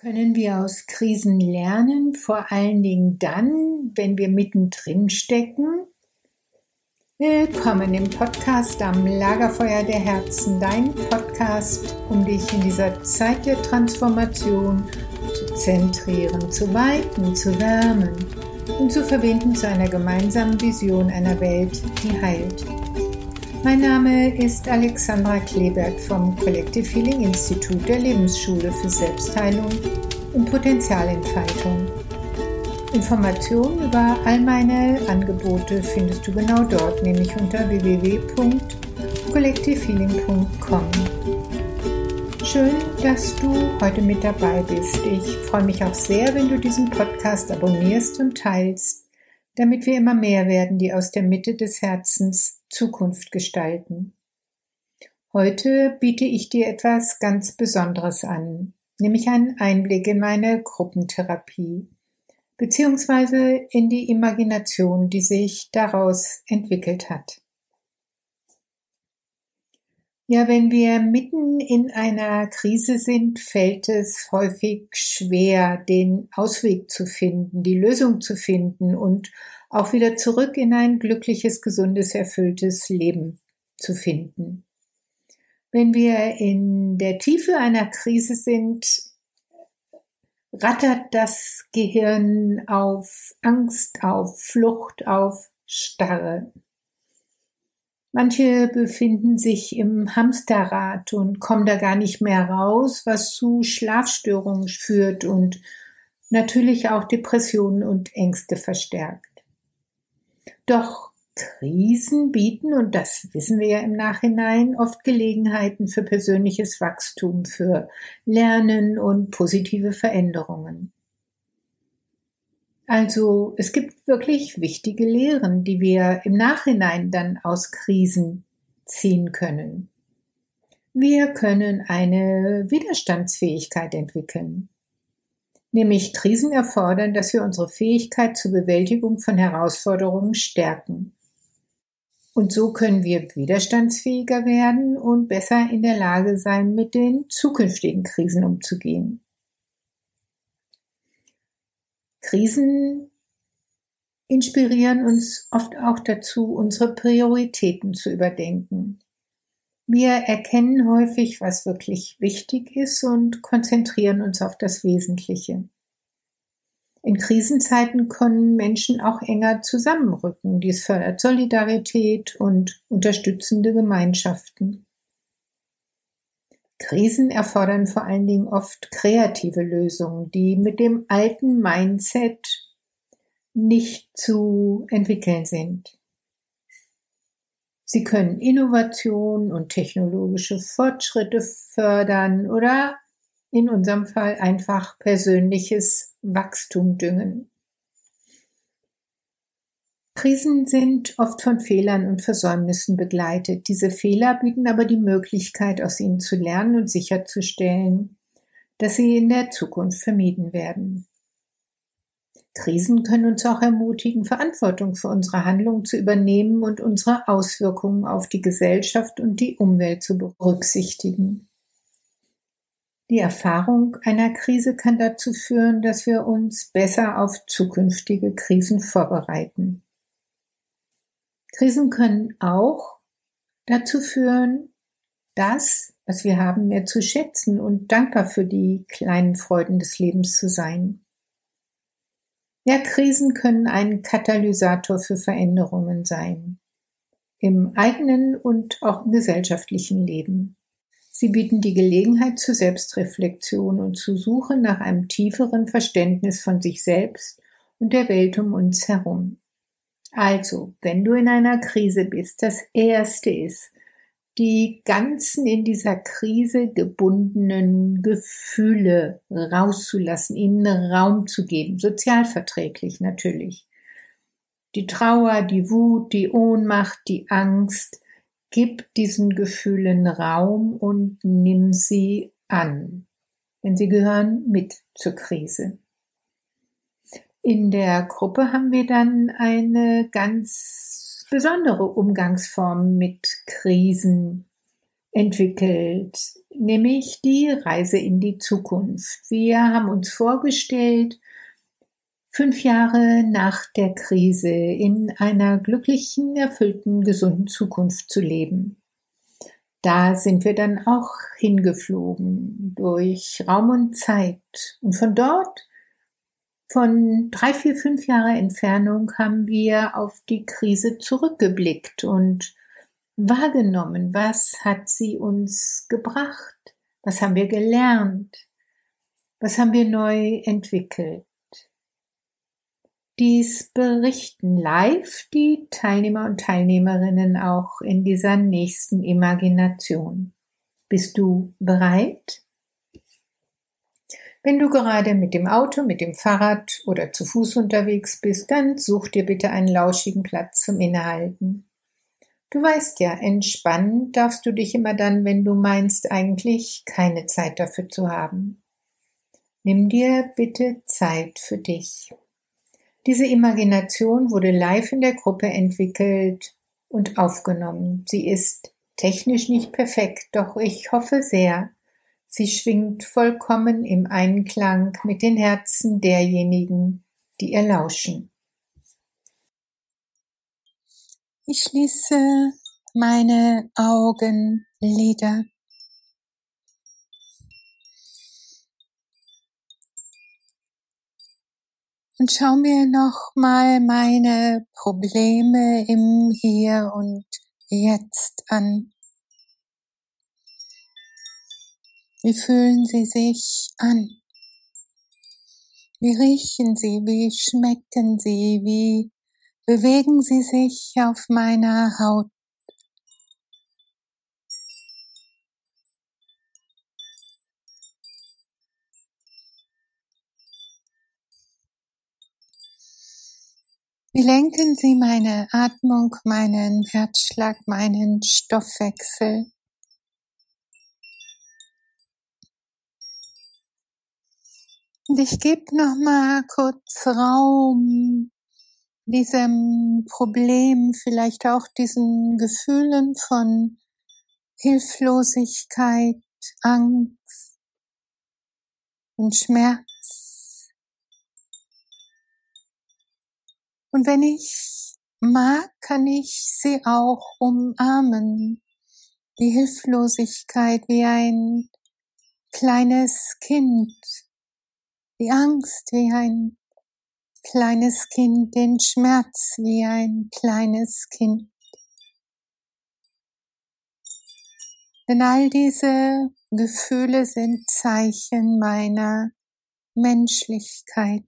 Können wir aus Krisen lernen, vor allen Dingen dann, wenn wir mittendrin stecken? Willkommen im Podcast am Lagerfeuer der Herzen, dein Podcast, um dich in dieser Zeit der Transformation zu zentrieren, zu weiten, zu wärmen und zu verbinden zu einer gemeinsamen Vision einer Welt, die heilt. Mein Name ist Alexandra Kleberg vom Collective Healing Institut der Lebensschule für Selbstheilung und Potenzialentfaltung. Informationen über all meine Angebote findest du genau dort, nämlich unter www.collectivehealing.com. Schön, dass du heute mit dabei bist. Ich freue mich auch sehr, wenn du diesen Podcast abonnierst und teilst, damit wir immer mehr werden, die aus der Mitte des Herzens Zukunft gestalten. Heute biete ich dir etwas ganz Besonderes an, nämlich einen Einblick in meine Gruppentherapie beziehungsweise in die Imagination, die sich daraus entwickelt hat. Ja, wenn wir mitten in einer Krise sind, fällt es häufig schwer, den Ausweg zu finden, die Lösung zu finden und auch wieder zurück in ein glückliches, gesundes, erfülltes Leben zu finden. Wenn wir in der Tiefe einer Krise sind, rattert das Gehirn auf Angst, auf Flucht, auf Starre. Manche befinden sich im Hamsterrad und kommen da gar nicht mehr raus, was zu Schlafstörungen führt und natürlich auch Depressionen und Ängste verstärkt. Doch Krisen bieten, und das wissen wir ja im Nachhinein, oft Gelegenheiten für persönliches Wachstum, für Lernen und positive Veränderungen. Also es gibt wirklich wichtige Lehren, die wir im Nachhinein dann aus Krisen ziehen können. Wir können eine Widerstandsfähigkeit entwickeln. Nämlich Krisen erfordern, dass wir unsere Fähigkeit zur Bewältigung von Herausforderungen stärken. Und so können wir widerstandsfähiger werden und besser in der Lage sein, mit den zukünftigen Krisen umzugehen. Krisen inspirieren uns oft auch dazu, unsere Prioritäten zu überdenken. Wir erkennen häufig, was wirklich wichtig ist und konzentrieren uns auf das Wesentliche. In Krisenzeiten können Menschen auch enger zusammenrücken. Dies fördert Solidarität und unterstützende Gemeinschaften. Krisen erfordern vor allen Dingen oft kreative Lösungen, die mit dem alten Mindset nicht zu entwickeln sind. Sie können Innovation und technologische Fortschritte fördern oder in unserem Fall einfach persönliches Wachstum düngen. Krisen sind oft von Fehlern und Versäumnissen begleitet. Diese Fehler bieten aber die Möglichkeit, aus ihnen zu lernen und sicherzustellen, dass sie in der Zukunft vermieden werden. Krisen können uns auch ermutigen, Verantwortung für unsere Handlungen zu übernehmen und unsere Auswirkungen auf die Gesellschaft und die Umwelt zu berücksichtigen. Die Erfahrung einer Krise kann dazu führen, dass wir uns besser auf zukünftige Krisen vorbereiten. Krisen können auch dazu führen, das, was wir haben, mehr zu schätzen und dankbar für die kleinen Freuden des Lebens zu sein. Ja, Krisen können ein Katalysator für Veränderungen sein. Im eigenen und auch im gesellschaftlichen Leben. Sie bieten die Gelegenheit zur Selbstreflexion und zur Suche nach einem tieferen Verständnis von sich selbst und der Welt um uns herum. Also, wenn du in einer Krise bist, das Erste ist, die ganzen in dieser Krise gebundenen Gefühle rauszulassen, ihnen Raum zu geben, sozialverträglich natürlich. Die Trauer, die Wut, die Ohnmacht, die Angst, gib diesen Gefühlen Raum und nimm sie an, denn sie gehören mit zur Krise. In der Gruppe haben wir dann eine ganz besondere Umgangsformen mit Krisen entwickelt. nämlich die Reise in die Zukunft. Wir haben uns vorgestellt, fünf Jahre nach der Krise in einer glücklichen, erfüllten, gesunden Zukunft zu leben. Da sind wir dann auch hingeflogen durch Raum und Zeit. Und von dort, von drei, vier, fünf Jahre Entfernung, haben wir auf die Krise zurückgeblickt und wahrgenommen, was hat sie uns gebracht, was haben wir gelernt, was haben wir neu entwickelt. Dies berichten live die Teilnehmer und Teilnehmerinnen auch in dieser nächsten Imagination. Bist du bereit? Wenn du gerade mit dem Auto, mit dem Fahrrad oder zu Fuß unterwegs bist, dann such dir bitte einen lauschigen Platz zum Innehalten. Du weißt ja, entspannen darfst du dich immer dann, wenn du meinst eigentlich keine Zeit dafür zu haben. Nimm dir bitte Zeit für dich. Diese Imagination wurde live in der Gruppe entwickelt und aufgenommen. Sie ist technisch nicht perfekt, doch ich hoffe sehr, sie schwingt vollkommen im Einklang mit den Herzen derjenigen, die ihr lauschen. Ich schließe meine Augenlider. und schau mir noch mal meine Probleme im Hier und Jetzt an. Wie fühlen sie sich an? Wie riechen sie? Wie schmecken sie? Wie bewegen sie sich auf meiner Haut? Wie lenken Sie meine Atmung, meinen Herzschlag, meinen Stoffwechsel? Ich gebe noch mal kurz Raum diesem Problem, vielleicht auch diesen Gefühlen von Hilflosigkeit, Angst und Schmerz. Und wenn ich mag, kann ich sie auch umarmen. Die Hilflosigkeit wie ein kleines Kind, die Angst wie ein kleines Kind, den Schmerz wie ein kleines Kind. Denn all diese Gefühle sind Zeichen meiner Menschlichkeit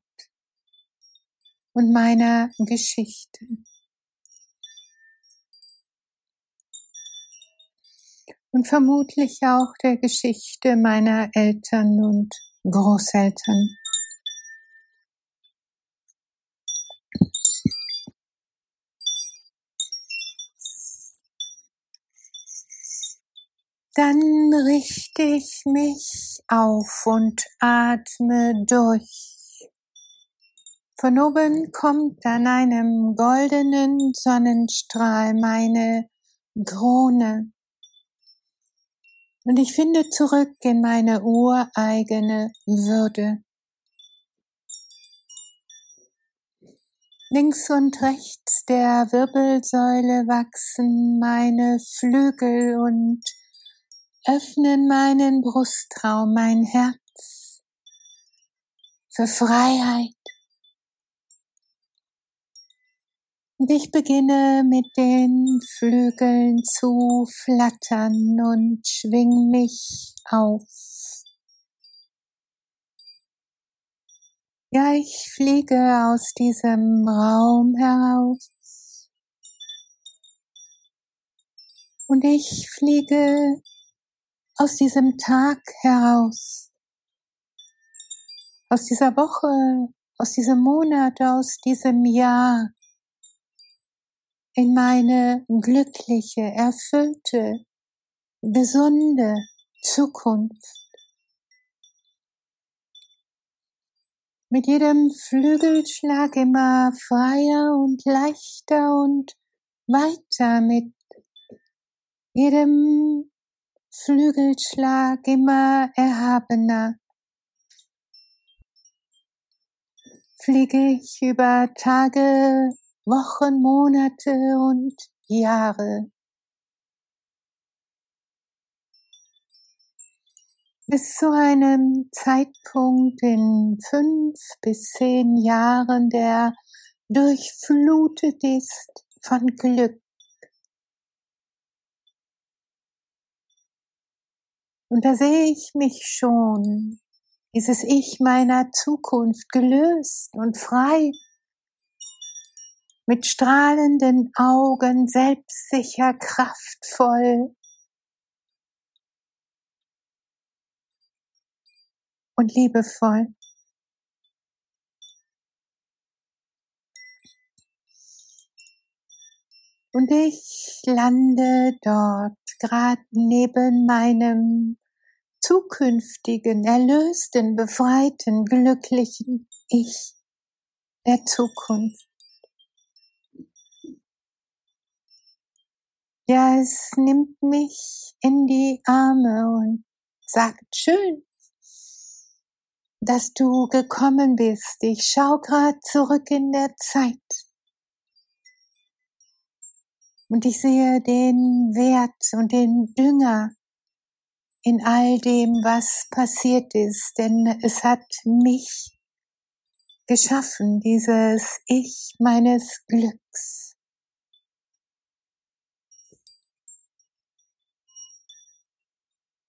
und meiner Geschichte. Und vermutlich auch der Geschichte meiner Eltern und Großeltern. Dann richte ich mich auf und atme durch. Von oben kommt an einem goldenen Sonnenstrahl meine Krone. Und ich finde zurück in meine ureigene Würde. Links und rechts der Wirbelsäule wachsen meine Flügel und öffnen meinen Brustraum, mein Herz für Freiheit, Und ich beginne mit den Flügeln zu flattern und schwing mich auf. Ja, ich fliege aus diesem Raum heraus. Und ich fliege aus diesem Tag heraus. Aus dieser Woche, aus diesem Monat, aus diesem Jahr in meine glückliche, erfüllte, gesunde Zukunft. Mit jedem Flügelschlag immer freier und leichter und weiter mit jedem Flügelschlag immer erhabener. Fliege ich über Tage, Wochen, Monate und Jahre. Bis zu einem Zeitpunkt in fünf bis zehn Jahren, der durchflutet ist von Glück. Und da sehe ich mich schon, dieses Ich meiner Zukunft gelöst und frei, mit strahlenden Augen, selbstsicher, kraftvoll. Und liebevoll. Und ich lande dort, gerade neben meinem zukünftigen, erlösten, befreiten, glücklichen Ich der Zukunft. Ja, es nimmt mich in die Arme und sagt, schön, dass du gekommen bist. Ich schau grad zurück in der Zeit. Und ich sehe den Wert und den Dünger in all dem, was passiert ist, denn es hat mich geschaffen, dieses Ich meines Glücks.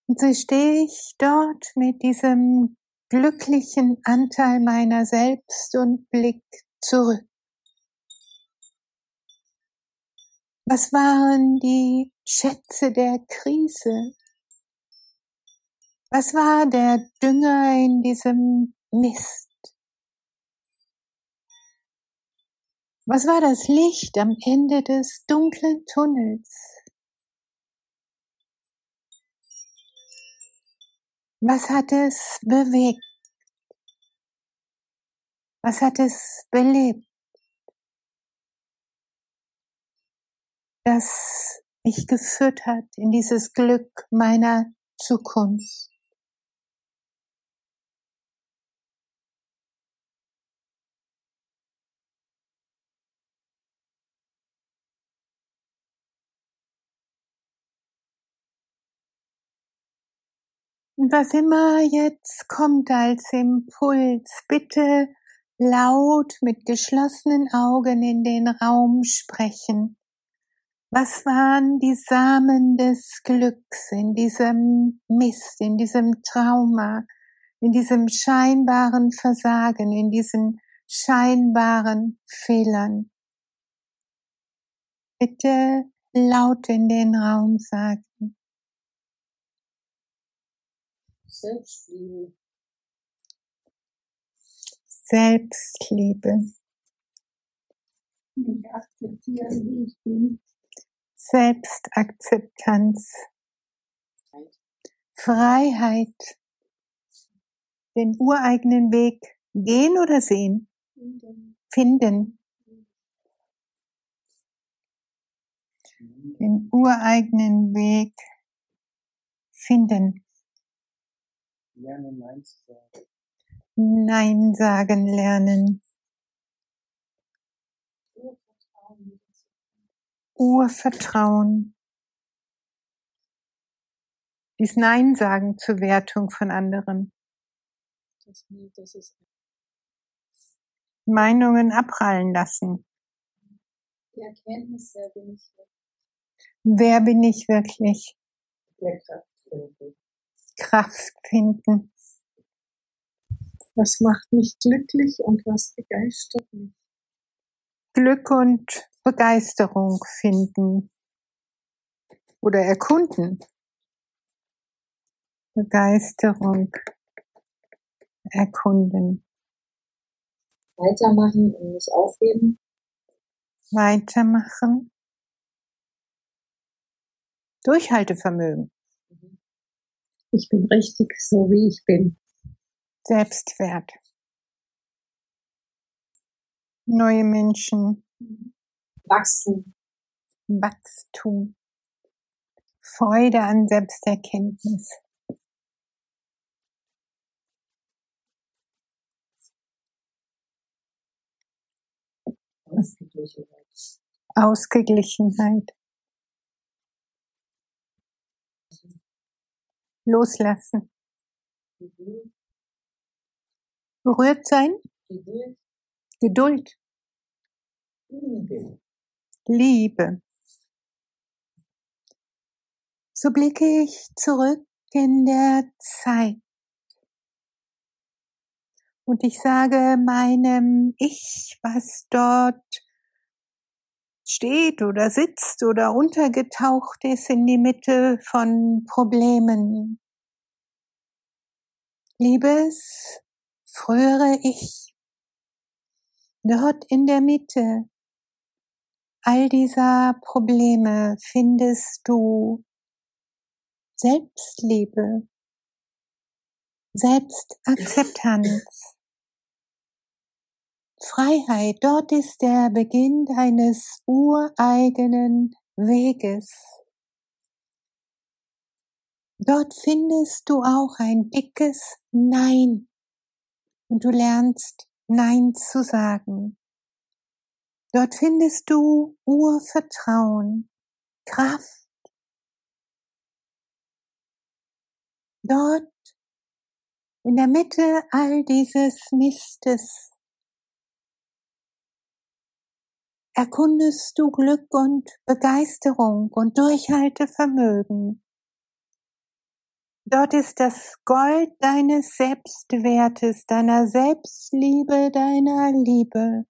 Und so stehe ich dort mit diesem glücklichen Anteil meiner selbst und Blick zurück. Was waren die Schätze der Krise? Was war der Dünger in diesem Mist? Was war das Licht am Ende des dunklen Tunnels? Was hat es bewegt? Was hat es belebt? das mich geführt hat in dieses Glück meiner Zukunft. Was immer jetzt kommt als Impuls, bitte laut mit geschlossenen Augen in den Raum sprechen. Was waren die Samen des Glücks in diesem Mist, in diesem Trauma, in diesem scheinbaren Versagen, in diesen scheinbaren Fehlern? Bitte laut in den Raum sagen. Selbstliebe. Selbstliebe. Ich akzeptiere, wie ich bin. Selbstakzeptanz, Freiheit, den ureigenen Weg gehen oder sehen, finden, den ureigenen Weg finden. Nein zu sagen. Nein sagen lernen. Urvertrauen. Dies Nein sagen zur Wertung von anderen. Das, das ist Meinungen abprallen lassen. die Erkenntnis, wer bin ich Wer bin ich wirklich? der Kraft finden. Kraft finden. Was macht mich glücklich und was begeistert mich? Glück und Begeisterung finden oder erkunden. Begeisterung erkunden. Weitermachen und nicht aufgeben. Weitermachen. Durchhaltevermögen. Ich bin richtig so, wie ich bin. Selbstwert. Neue Menschen. Wachstum. Wachstum. Freude an Selbsterkenntnis. Ausgeglichenheit. Ausgeglichenheit. Loslassen. Berührt sein. Geduld. Liebe. Liebe. So blicke ich zurück in der Zeit. Und ich sage meinem Ich, was dort steht oder sitzt oder untergetaucht ist in die Mitte von Problemen. Liebes, frühere Ich, dort in der Mitte all dieser Probleme findest du Selbstliebe, Selbstakzeptanz, Freiheit. Dort ist der Beginn deines ureigenen Weges. Dort findest du auch ein dickes Nein und du lernst Nein zu sagen. Dort findest du Urvertrauen, Kraft, Dort in der Mitte all dieses Mistes erkundest du Glück und Begeisterung und Durchhaltevermögen. Dort ist das Gold deines Selbstwertes, deiner Selbstliebe, deiner Liebe.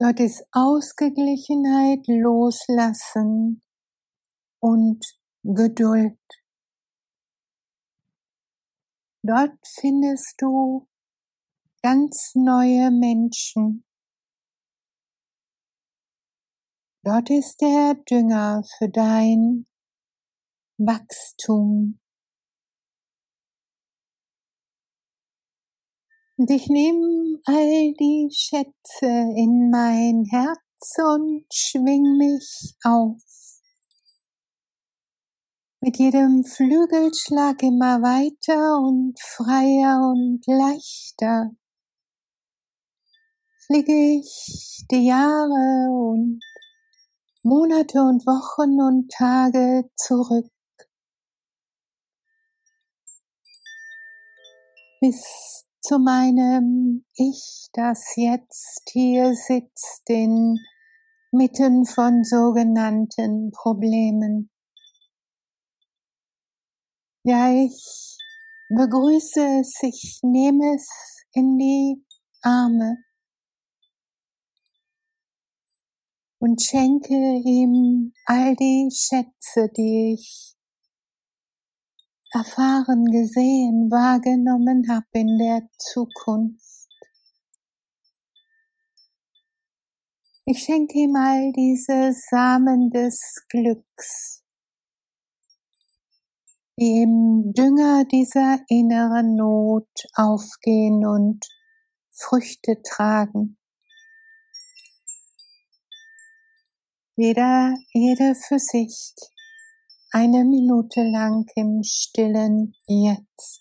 Dort ist Ausgeglichenheit, Loslassen und Geduld. Dort findest du ganz neue Menschen. Dort ist der Dünger für dein Wachstum. Und ich nehme all die Schätze in mein Herz und schwing mich auf mit jedem Flügelschlag immer weiter und freier und leichter fliege ich die Jahre und Monate und Wochen und Tage zurück. Bis zu meinem Ich, das jetzt hier sitzt inmitten von sogenannten Problemen. Ja, ich begrüße es, ich nehme es in die Arme und schenke ihm all die Schätze, die ich erfahren, gesehen, wahrgenommen habe in der Zukunft. Ich schenke ihm all diese Samen des Glücks, die im Dünger dieser inneren Not aufgehen und Früchte tragen. Jeder, jede für sich, eine Minute lang im stillen Jetzt.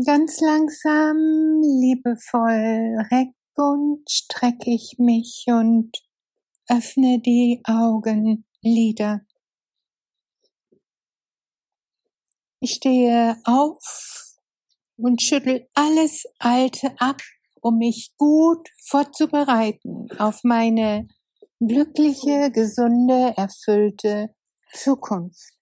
Ganz langsam, liebevoll reck und streck ich mich und öffne die Augenlider. Ich stehe auf und schüttel alles Alte ab um mich gut vorzubereiten auf meine glückliche, gesunde, erfüllte Zukunft.